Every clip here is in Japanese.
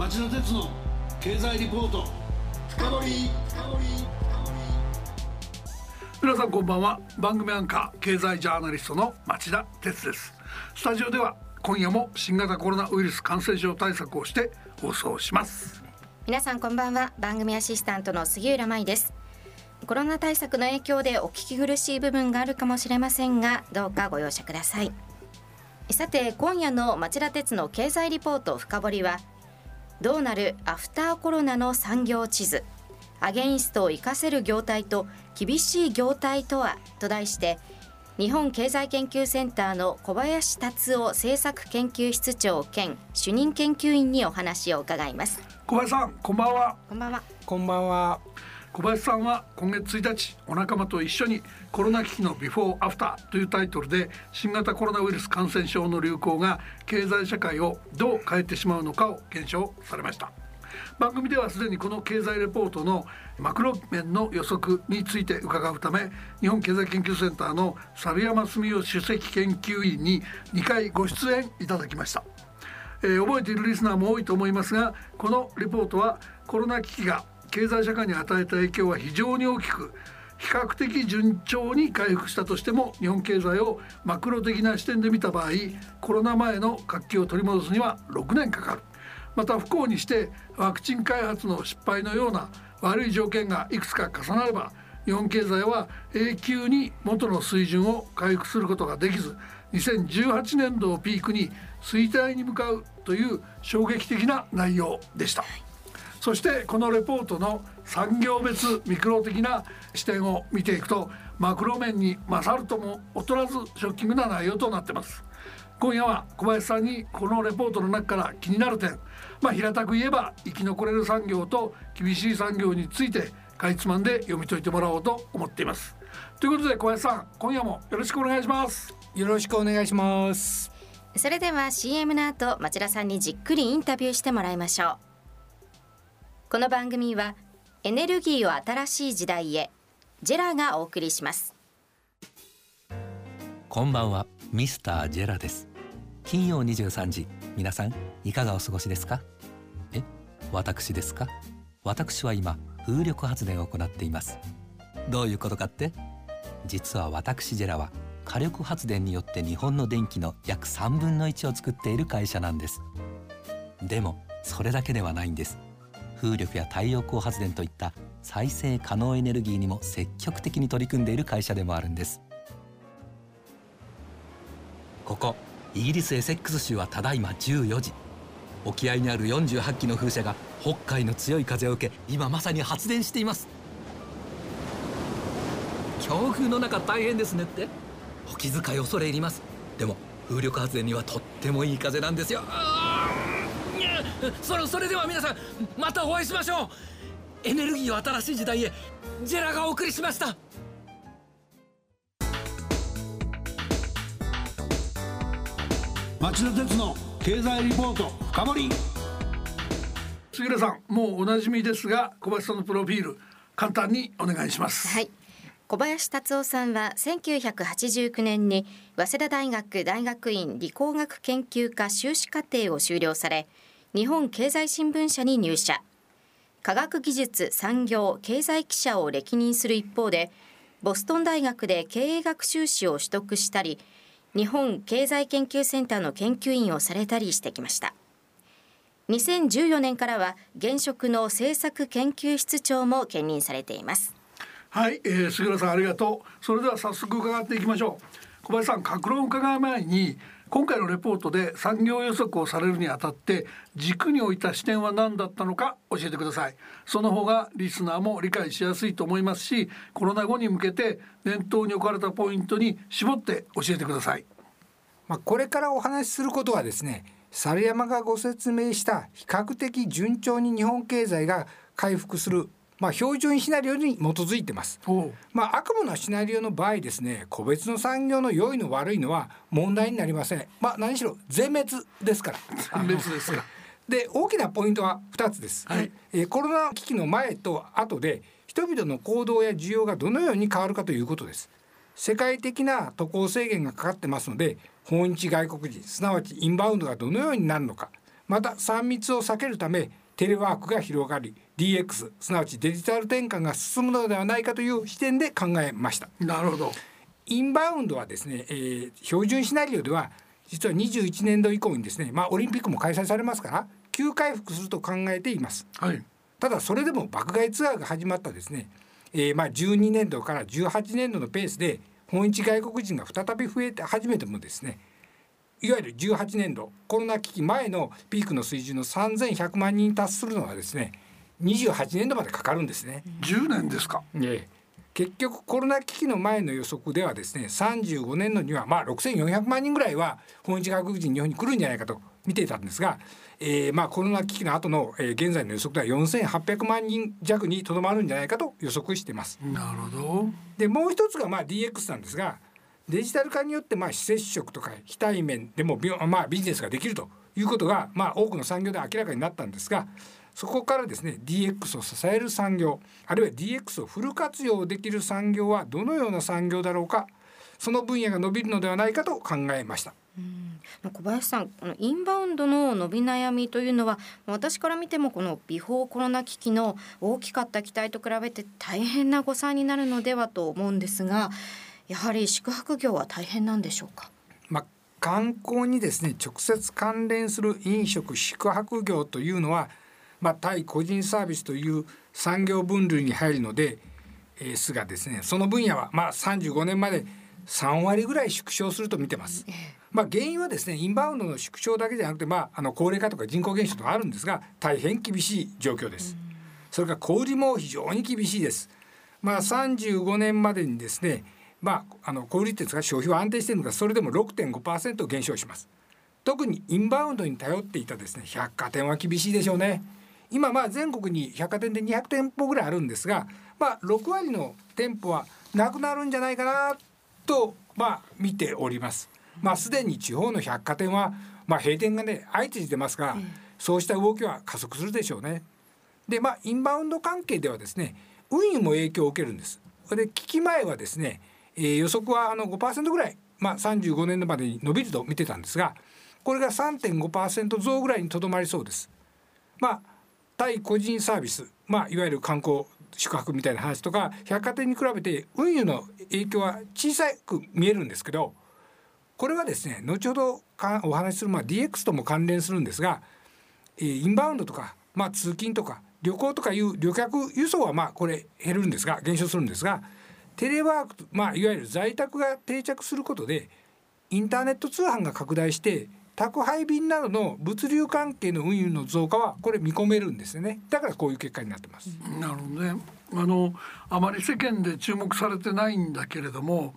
町田鉄の経済リポート。深掘皆さんこんばんは。番組アンカー経済ジャーナリストの町田鉄です。スタジオでは今夜も新型コロナウイルス感染症対策をして放送します。皆さんこんばんは。番組アシスタントの杉浦舞です。コロナ対策の影響でお聞き苦しい部分があるかもしれませんがどうかご容赦ください。さて今夜の町田鉄の経済リポート深掘りはどうなるアフターコロナの産業地図。アゲインストを生かせる業態と厳しい業態とはと題して日本経済研究センターの小林達夫政策研究室長兼主任研究員にお話を伺います。小林さんこんばんは。こんばんは。こんばんは小林さんは今月1日お仲間と一緒にコロナ危機のビフォーアフターというタイトルで新型コロナウイルス感染症の流行が経済社会をどう変えてしまうのかを検証されました。番組ではすでにこの経済レポートのマクロ面の予測について伺うため日本経済研究センターの猿山澄夫首席研究員に2回ご出演いただきました。えー、覚えているリスナーも多いと思いますがこのレポートはコロナ危機が経済社会に与えた影響は非常に大きく比較的順調に回復したとしても日本経済をマクロ的な視点で見た場合コロナ前の活気を取り戻すには6年かかるまた不幸にしてワクチン開発の失敗のような悪い条件がいくつか重なれば日本経済は永久に元の水準を回復することができず2018年度をピークに衰退に向かうという衝撃的な内容でした。そしてこのレポートの産業別ミクロ的な視点を見ていくとマクロ面に勝るとも劣らずショッキングな内容となってます。今夜は小林さんにこのレポートの中から気になる点。まあ平たく言えば生き残れる産業と厳しい産業についてかいつまんで読み解いてもらおうと思っています。ということで小林さん今夜もよろしくお願いします。よろしくお願いします。それでは CM の後町田さんにじっくりインタビューしてもらいましょうこの番組はエネルギーを新しい時代へジェラがお送りします。こんばんはミスタージェラです。金曜23時皆さんいかがお過ごしですか？え私ですか？私は今風力発電を行っています。どういうことかって？実は私ジェラは火力発電によって日本の電気の約3分の1を作っている会社なんです。でもそれだけではないんです。風力や太陽光発電といった再生可能エネルギーにも積極的に取り組んでいる会社でもあるんです。ここイギリスエセックス州はただいま14時沖合にある48機の風車が北海の強い風を受け今まさに発電しています。強風の中大変ですねって。お気遣い恐れ入ります。でも風力発電にはとってもいい風なんですよ。そそれでは皆さんまたお会いしましょう。エネルギーを新しい時代へジェラがお送りしました。町田鉄の経済リポート深掘杉浦さんもうおなじみですが小林さんのプロフィール簡単にお願いします。はい。小林達夫さんは1989年に早稲田大学大学院理工学研究科修士課程を修了され日本経済新聞社に入社。科学技術産業経済記者を歴任する一方でボストン大学で経営学修士を取得したり日本経済研究センターの研究員をされたりしてきました。2014年からは現職の政策研究室長も兼任されています。はい、えー、杉浦さんありがとう。それでは早速伺っていきましょう。小林さん格論を伺う前に今回のレポートで産業予測をされるにあたって軸に置いた視点は何だったのか教えてください。その方がリスナーも理解しやすいと思いますしコロナ後に向けて念頭に置かれたポイントに絞って教えてください。まあ、これからお話しすることはですね猿山がご説明した比較的順調に日本経済が回復するまあ、標準シナリオに基づいてます。まあ、悪夢のシナリオの場合ですね個別の産業の良いの悪いのは問題になりません。まあ、何しろ全滅ですから。全滅ですか。で大きなポイントは2つです、はい、えー、コロナ危機の前と後で人々の行動や需要がどのように変わるかということです世界的な渡航制限がかかってますので訪日外国人すなわちインバウンドがどのようになるのかまた3密を避けるためテレワークが広がり DX すなわちデジタル転換が進むのではないかという視点で考えました。なるほど。インバウンドはですね、えー、標準シナリオでは実は21年度以降にですねまあオリンピックも開催されますから急回復すると考えています、はい、ただそれでも爆買いツアーが始まったですね、えー、まあ12年度から18年度のペースで訪日外国人が再び増えて始めてもですねいわゆる18年度コロナ危機前のピークの水準の3100万人達するのはですね28年度までかかるんですね。10年ですか、ね、結局コロナ危機の前の予測ではですね35年度にはまあ6400万人ぐらいは訪日外国人日本に来るんじゃないかと見ていたんですが、えー、まあコロナ危機の後の、えー、現在の予測では4800万人弱にとどまるんじゃないかと予測しています。なるほどでもう一つがまあ DX なんですがデジタル化によってまあ非接触とか非対面でもまあビジネスができるということがまあ多くの産業で明らかになったんですがそこからですね DX を支える産業あるいは DX をフル活用できる産業はどのような産業だろうかその分野が伸びるのではないかと考えました。うん小林さんこのインバウンドの伸び悩みというのは私から見てもこのビフォーコロナ危機の大きかった期待と比べて大変な誤算になるのではと思うんですがやはり宿泊業は大変なんでしょうか？まあ、観光にですね直接関連する飲食宿泊業というのは、まあ、対個人サービスという産業分類に入るので、えー、すがですねその分野はまあ35年まで3割ぐらい縮小すると見てます。まあ、原因はですねインバウンドの縮小だけじゃなくて、まあ、あの高齢化とか人口減少とかあるんですが大変厳しい状況です。それから小売も非常に厳しいです。まあ、35年までにですねまあ、あの小売っていうんですか消費は安定しているのがそれでも6.5%減少します。特にインバウンドに頼っていたですね百貨店は厳しいでしょうね。今まあ全国に百貨店で200店舗ぐらいあるんですが、まあ、6割の店舗はなくなるんじゃないかなとまあ見ております。まあすでに地方の百貨店はまあ閉店がね相次いでますが、そうした動きは加速するでしょうね。でまあインバウンド関係ではですね運輸も影響を受けるんです。で危機前はですねえー、予測はあの5%ぐらい、まあ、35年度までに伸びると見てたんですがこれが3.5%増ぐらいにとどまりそうです。まあ対個人サービス、まあ、いわゆる観光宿泊みたいな話とか百貨店に比べて運輸の影響は小さく見えるんですけどこれはですね後ほどかお話しする、まあ、DX とも関連するんですが、えー、インバウンドとか、まあ、通勤とか旅行とかいう旅客輸送はまあこれ減るんですが減少するんですがテレワークまあ、いわゆる在宅が定着することでインターネット通販が拡大して宅配便などの物流関係の運輸の増加はこれ見込めるんですよね。だからこういう結果になってます。なるほどね。あのあまり世間で注目されてないんだけれども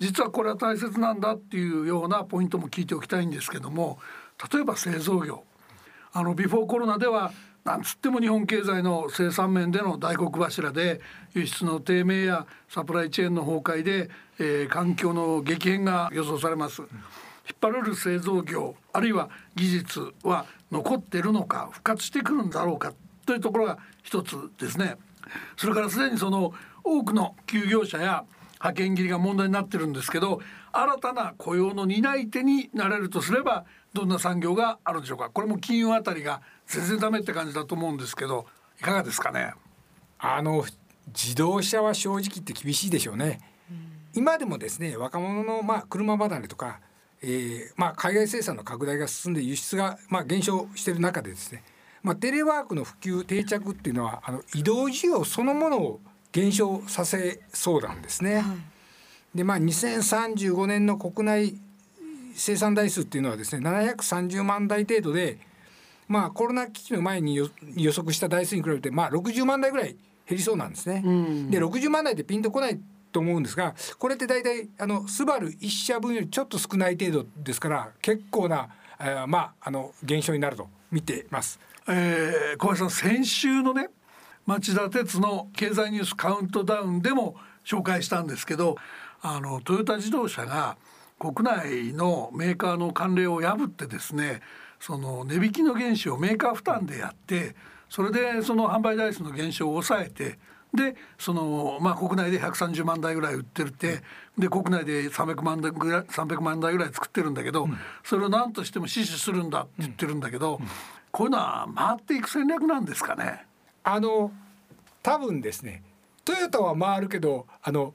実はこれは大切なんだっていうようなポイントも聞いておきたいんですけども例えば製造業。あのビフォーコロナではなんつっても日本経済の生産面での大黒柱で輸出の低迷やサプライチェーンの崩壊で、えー、環境の激変が予想されます。引っ張れる製造業あるいは技術は残っているのか復活してくるんだろうかというところが一つですね。それからすでにその多くの休業者や派遣切りが問題になってるんですけど新たな雇用の担い手になれるとすればどんな産業があるんでしょうか。これも金融あたりが全然ダメって感じだと思うんですけどいかがですかね。あの自動車は正直言って厳しいでしょうね、うん、今でもですね若者のまあ車離れとか、えー、まあ海外生産の拡大が進んで輸出がまあ減少している中でですねまあテレワークの普及定着っていうのはあの移動需要そのものを減少させそうなんですね。はい、でまあ2035年の国内生産台数っていうのはですね730万台程度でまあコロナ危機の前に予測した台数に比べてまあ60万台ぐらい減りそうなんですね。うん、で60万台ってピンとこないと思うんですがこれって大体あのスバル1社分よりちょっと少ない程度ですから結構な、えー、まああの減少になると見てます。えー、小林さん先週のね町田鉄の経済ニュースカウントダウンでも紹介したんですけどあのトヨタ自動車が国内のメーカーの慣例を破ってですねその値引きの原資をメーカー負担でやってそれでその販売台数の減少を抑えてでその、まあ、国内で130万台ぐらい売ってるって、で国内で300万台ぐらい300万台ぐらい作ってるんだけど、それを何としても死守するんだって言ってるんだけど、こういうのは回っていく戦略なんですかねあの多分ですねトヨタは回るけどあの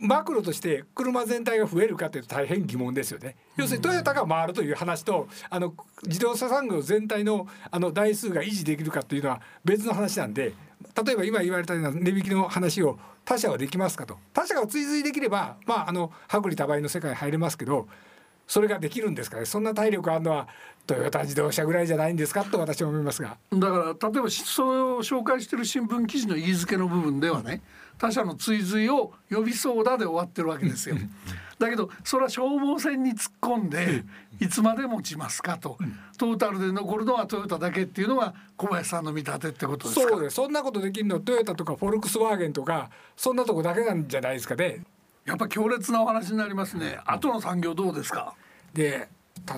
マクロとして車全体が増えるかというと大変疑問ですよね。要するにトヨタが回るという話とあの自動車産業全体のあの台数が維持できるかというのは別の話なんで例えば今言われたような値引きの話を他社はできますかと他社が追随できればまああの薄利多売の世界に入れますけどそれができるんですかね。そんな体力あるのはトヨタ自動車ぐらいじゃないんですかと私は思いますが。だから例えばそれを紹介している新聞記事の言い付けの部分ではね他社の追随を呼びそうだで終わってるわけですよ。だけどそれは消耗戦に突っ込んでいつまで持ちますかと、トータルで残るのはトヨタだけっていうのが小林さんの見立てってことですか？そうです。そんなことできるのはトヨタとかフォルクスワーゲンとかそんなとこだけなんじゃないですかね。やっぱ強烈なお話になりますね。後の産業どうですか？で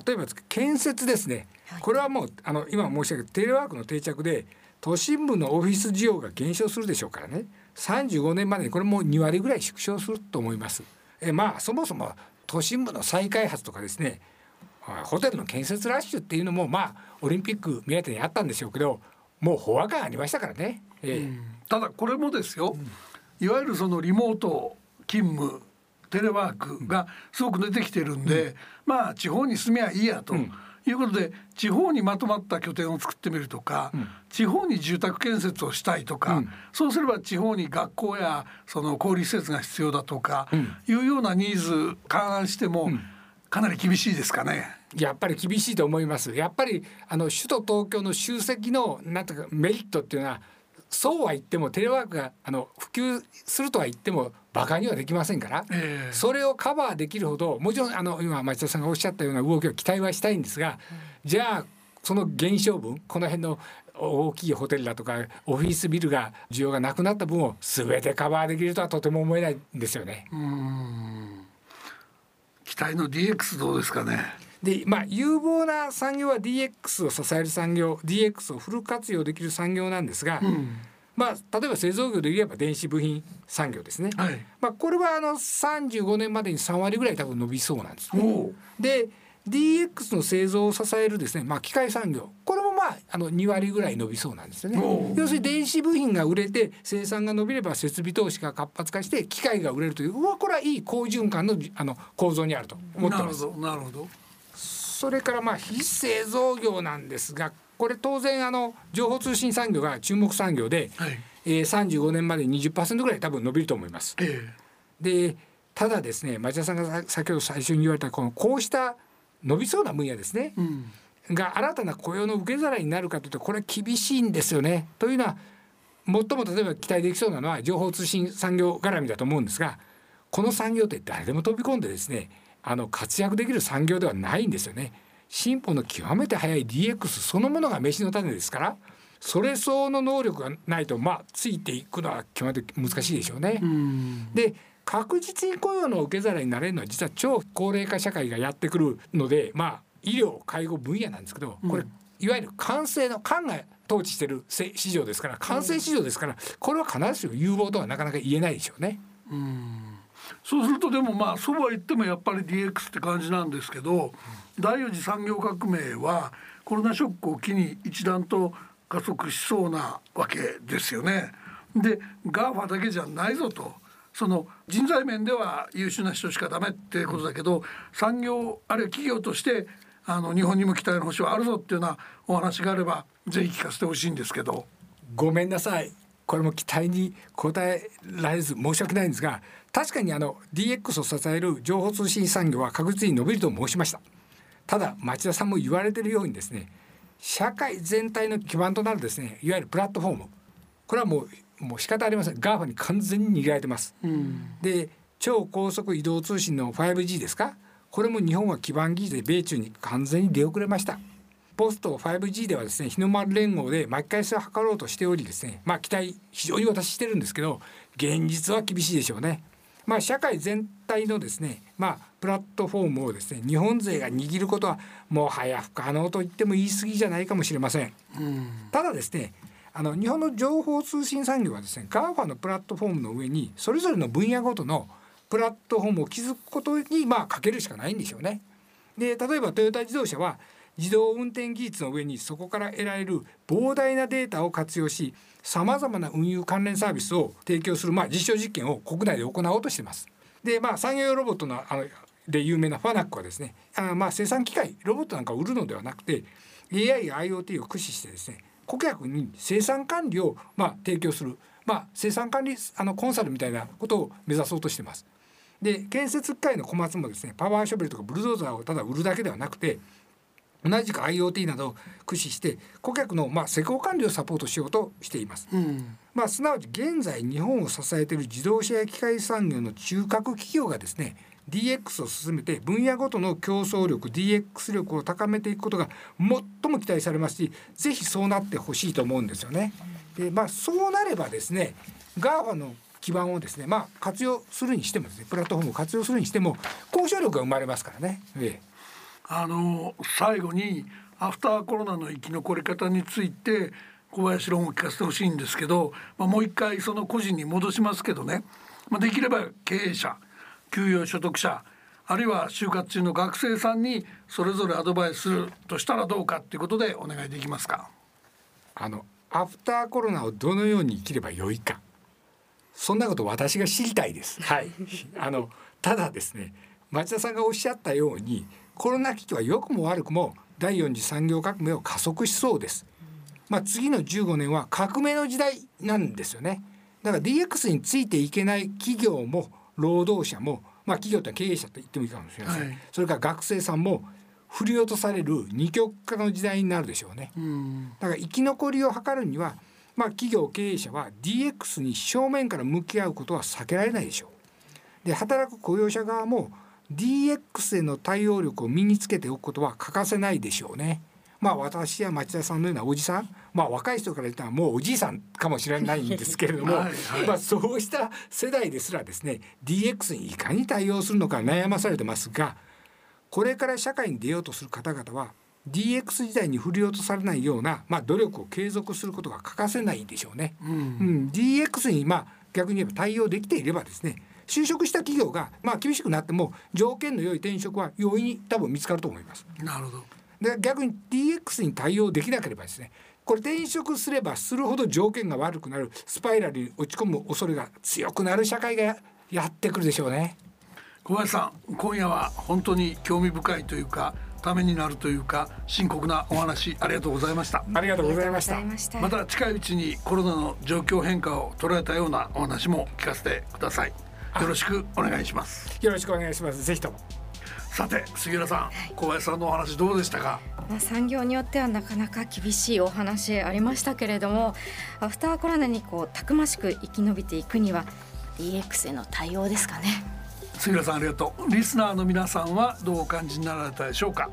例えば建設ですね。これはもうあの今申し上げたテレワークの定着で都心部のオフィス需要が減少するでしょうからね。35年までにこれも2割ぐらい縮小すると思います。えまあそもそも都心部の再開発とかですねホテルの建設ラッシュっていうのもまあオリンピック目当てにあったんでしょうけどもう飽和感ありましたからね。えー、ただこれもですよ、いわゆるそのリモート勤務テレワークがすごく出てきてるんで、うん、まあ地方に住めばいいやと。うんいうことで地方にまとまった拠点を作ってみるとか、うん、地方に住宅建設をしたいとか、うん、そうすれば地方に学校やその小売施設が必要だとか、うん、いうようなニーズ勘案しても、かなり厳しいですかね。やっぱり厳しいと思います。やっぱりあの首都東京の集積のなんとかメリットっていうのはそうは言ってもテレワークがあの普及するとは言っても馬鹿にはできませんから、えー、それをカバーできるほどもちろんあの今町田さんがおっしゃったような動きを期待はしたいんですが、うん、じゃあその減少分この辺の大きいホテルだとかオフィスビルが需要がなくなった分を全てカバーできるとはとても思えないんですよね。期待の DX どうですかね？でまあ有望な産業は DX を支える産業 DX をフル活用できる産業なんですが、うん、まあ、例えば製造業で言えば電子部品産業ですね、はい、まあ、これはあの35年までに3割ぐらい多分伸びそうなんですね。で DX の製造を支えるですね、まあ、機械産業。これもまああの2割ぐらい伸びそうなんですよね。要するに電子部品が売れて生産が伸びれば設備投資が活発化して機械が売れるといううわこれはいい好循環のあの構造にあると思ってます。なるほどそれからまあ非製造業なんですがこれ当然あの情報通信産業が注目産業で、はいえー、35年まで20%ぐらい多分伸びると思います。えー、でただですね町田さんが先ほど最初に言われたこのこうした伸びそうな分野ですね、うん、が新たな雇用の受け皿になるかというとこれは厳しいんですよね。というのは最も例えば期待できそうなのは情報通信産業絡みだと思うんですがこの産業って誰でも飛び込んでですねあの活躍できる産業ではないんですよね。進歩の極めて早い DX そのものが飯の種ですからそれ相応の能力がないとまあついていくのは極めて難しいでしょうね。うで確実に雇用の受け皿になれるのは実は超高齢化社会がやってくるのでまあ医療介護分野なんですけどこれ、いわゆる完成の官が統治してる市場ですから完成市場ですからこれは必ずしも有望とはなかなか言えないでしょうね。うんそうするとでもまあそうは言ってもやっぱり DX って感じなんですけど、第四次産業革命はコロナショックを機に一段と加速しそうなわけですよね。で GAFA だけじゃないぞと。その人材面では優秀な人しかダメってことだけど産業あるいは企業としてあの日本にも期待の星はあるぞっていうようなお話があればぜひ聞かせてほしいんですけど。ごめんなさいこれも期待に応えられず申し訳ないんですが確かにあの DX を支える情報通信産業は確実に伸びると申しました。ただ町田さんも言われてるようにですね社会全体の基盤となるですねいわゆるプラットフォームこれはもうもう仕方ありません。GAFA に完全に握られてます、うん、で超高速移動通信の 5G ですか？これも日本は基盤技術で米中に完全に出遅れましたポスト 5G ではですね日の丸連合で巻き返しを図ろうとしておりですねまあ期待非常に私してるんですけど現実は厳しいでしょうねまあ、社会全体のですね、まあ、プラットフォームをですね日本勢が握ることはもはや不可能と言っても言い過ぎじゃないかもしれません。ただですねあの日本の情報通信産業はですね GAFA のプラットフォームの上にそれぞれの分野ごとのプラットフォームを築くことにまあかけるしかないんでしょうね。で例えばトヨタ自動車は自動運転技術の上にそこから得られる膨大なデータを活用しさまざまな運輸関連サービスを提供する、まあ、実証実験を国内で行おうとしています。でまあ産業用ロボットのあので有名なファナックはですねあまあ生産機械ロボットなんかを売るのではなくて AI や IoT を駆使してですね顧客に生産管理をまあ提供する、まあ、生産管理あのコンサルみたいなことを目指そうとしています。で建設機械の小松もですねパワーショベルとかブルドーザーをただ売るだけではなくて同じく IoT などを駆使して顧客のまあ施工管理をサポートしようとしています。うん、まあすなわち現在日本を支えている自動車や機械産業の中核企業がですね DX を進めて分野ごとの競争力 DX 力を高めていくことが最も期待されますしぜひそうなってほしいと思うんですよね。でまあそうなればですね GAFA の基盤をですねまあ活用するにしてもですねプラットフォームを活用するにしても交渉力が生まれますからね。ええあの最後にアフターコロナの生き残り方について小林論を聞かせてほしいんですけど、まあ、もう一回その個人に戻しますけどね、まあ、できれば経営者給与所得者あるいは就活中の学生さんにそれぞれアドバイスするとしたらどうかということでお願いできますか。あのアフターコロナをどのように生きればよいか。そんなこと私が知りたいです。はい、あのただですね町田さんがおっしゃったようにコロナ危機は良くも悪くも第四次産業革命を加速しそうです。まあ、次の15年は革命の時代なんですよね。だから DX についていけない企業も労働者も、まあ、企業って経営者と言ってもいいかもしれません、はい、それから学生さんも振り落とされる二極化の時代になるでしょうね。だから生き残りを図るには、まあ、企業経営者は DX に正面から向き合うことは避けられないでしょう。で働く雇用者側も DX への対応力を身につけておくことは欠かせないでしょうね。まあ私や町田さんのようなおじさん、まあ若い人から言ったらもうおじいさんかもしれないんですけれども、はいはい、まあそうした世代ですらですね、DX にいかに対応するのか悩まされてますが、これから社会に出ようとする方々は DX 時代に振り落とされないような、まあ、努力を継続することが欠かせないでしょうね。うん、うん、DX にまあ逆に言えば対応できていればですね就職した企業がまあ厳しくなっても条件の良い転職は容易に多分見つかると思います。なるほど。で逆に DX に対応できなければですねこれ転職すればするほど条件が悪くなるスパイラルに落ち込む恐れが強くなる社会がやってくるでしょうね。小林さん今夜は本当に興味深いというかためになるというか深刻なお話ありがとうございましたありがとうございましたまた近いうちにコロナの状況変化を捉えたようなお話も聞かせてくださいよろしくお願いします。よろしくお願いします。ぜひとも。さて杉浦さん、はい、小林さんのお話どうでしたか？まあ、産業によってはなかなか厳しいお話ありましたけれどもアフターコロナにこうたくましく生き延びていくには DX への対応ですかね。杉浦さんありがとう。リスナーの皆さんはどうお感じになられたでしょうか？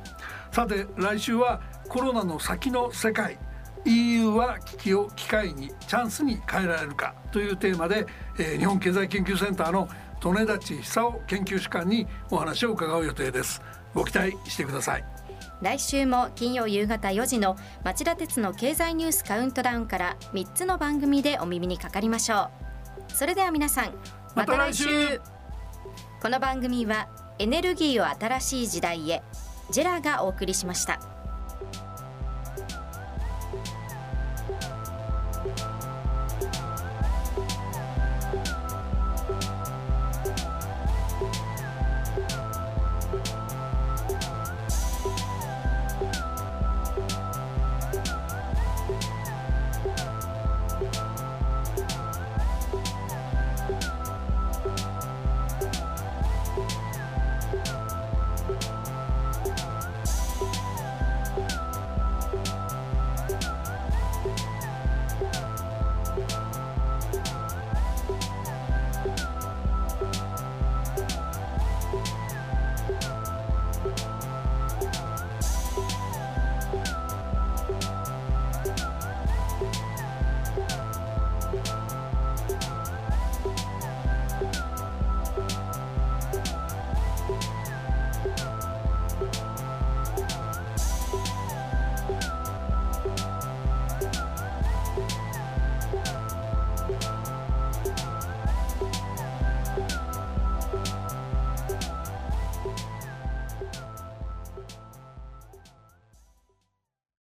さて来週はコロナの先の世界 EU は危機を機会にチャンスに変えられるかというテーマで、えー、日本経済研究センターの利根立久夫研究士官にお話を伺う予定です。ご期待してください。来週も金曜夕方4時の町田鉄の経済ニュースカウントダウンから3つの番組でお耳にかかりましょう。それでは皆さんまた来週。この番組はエネルギーを新しい時代へジェラがお送りしました。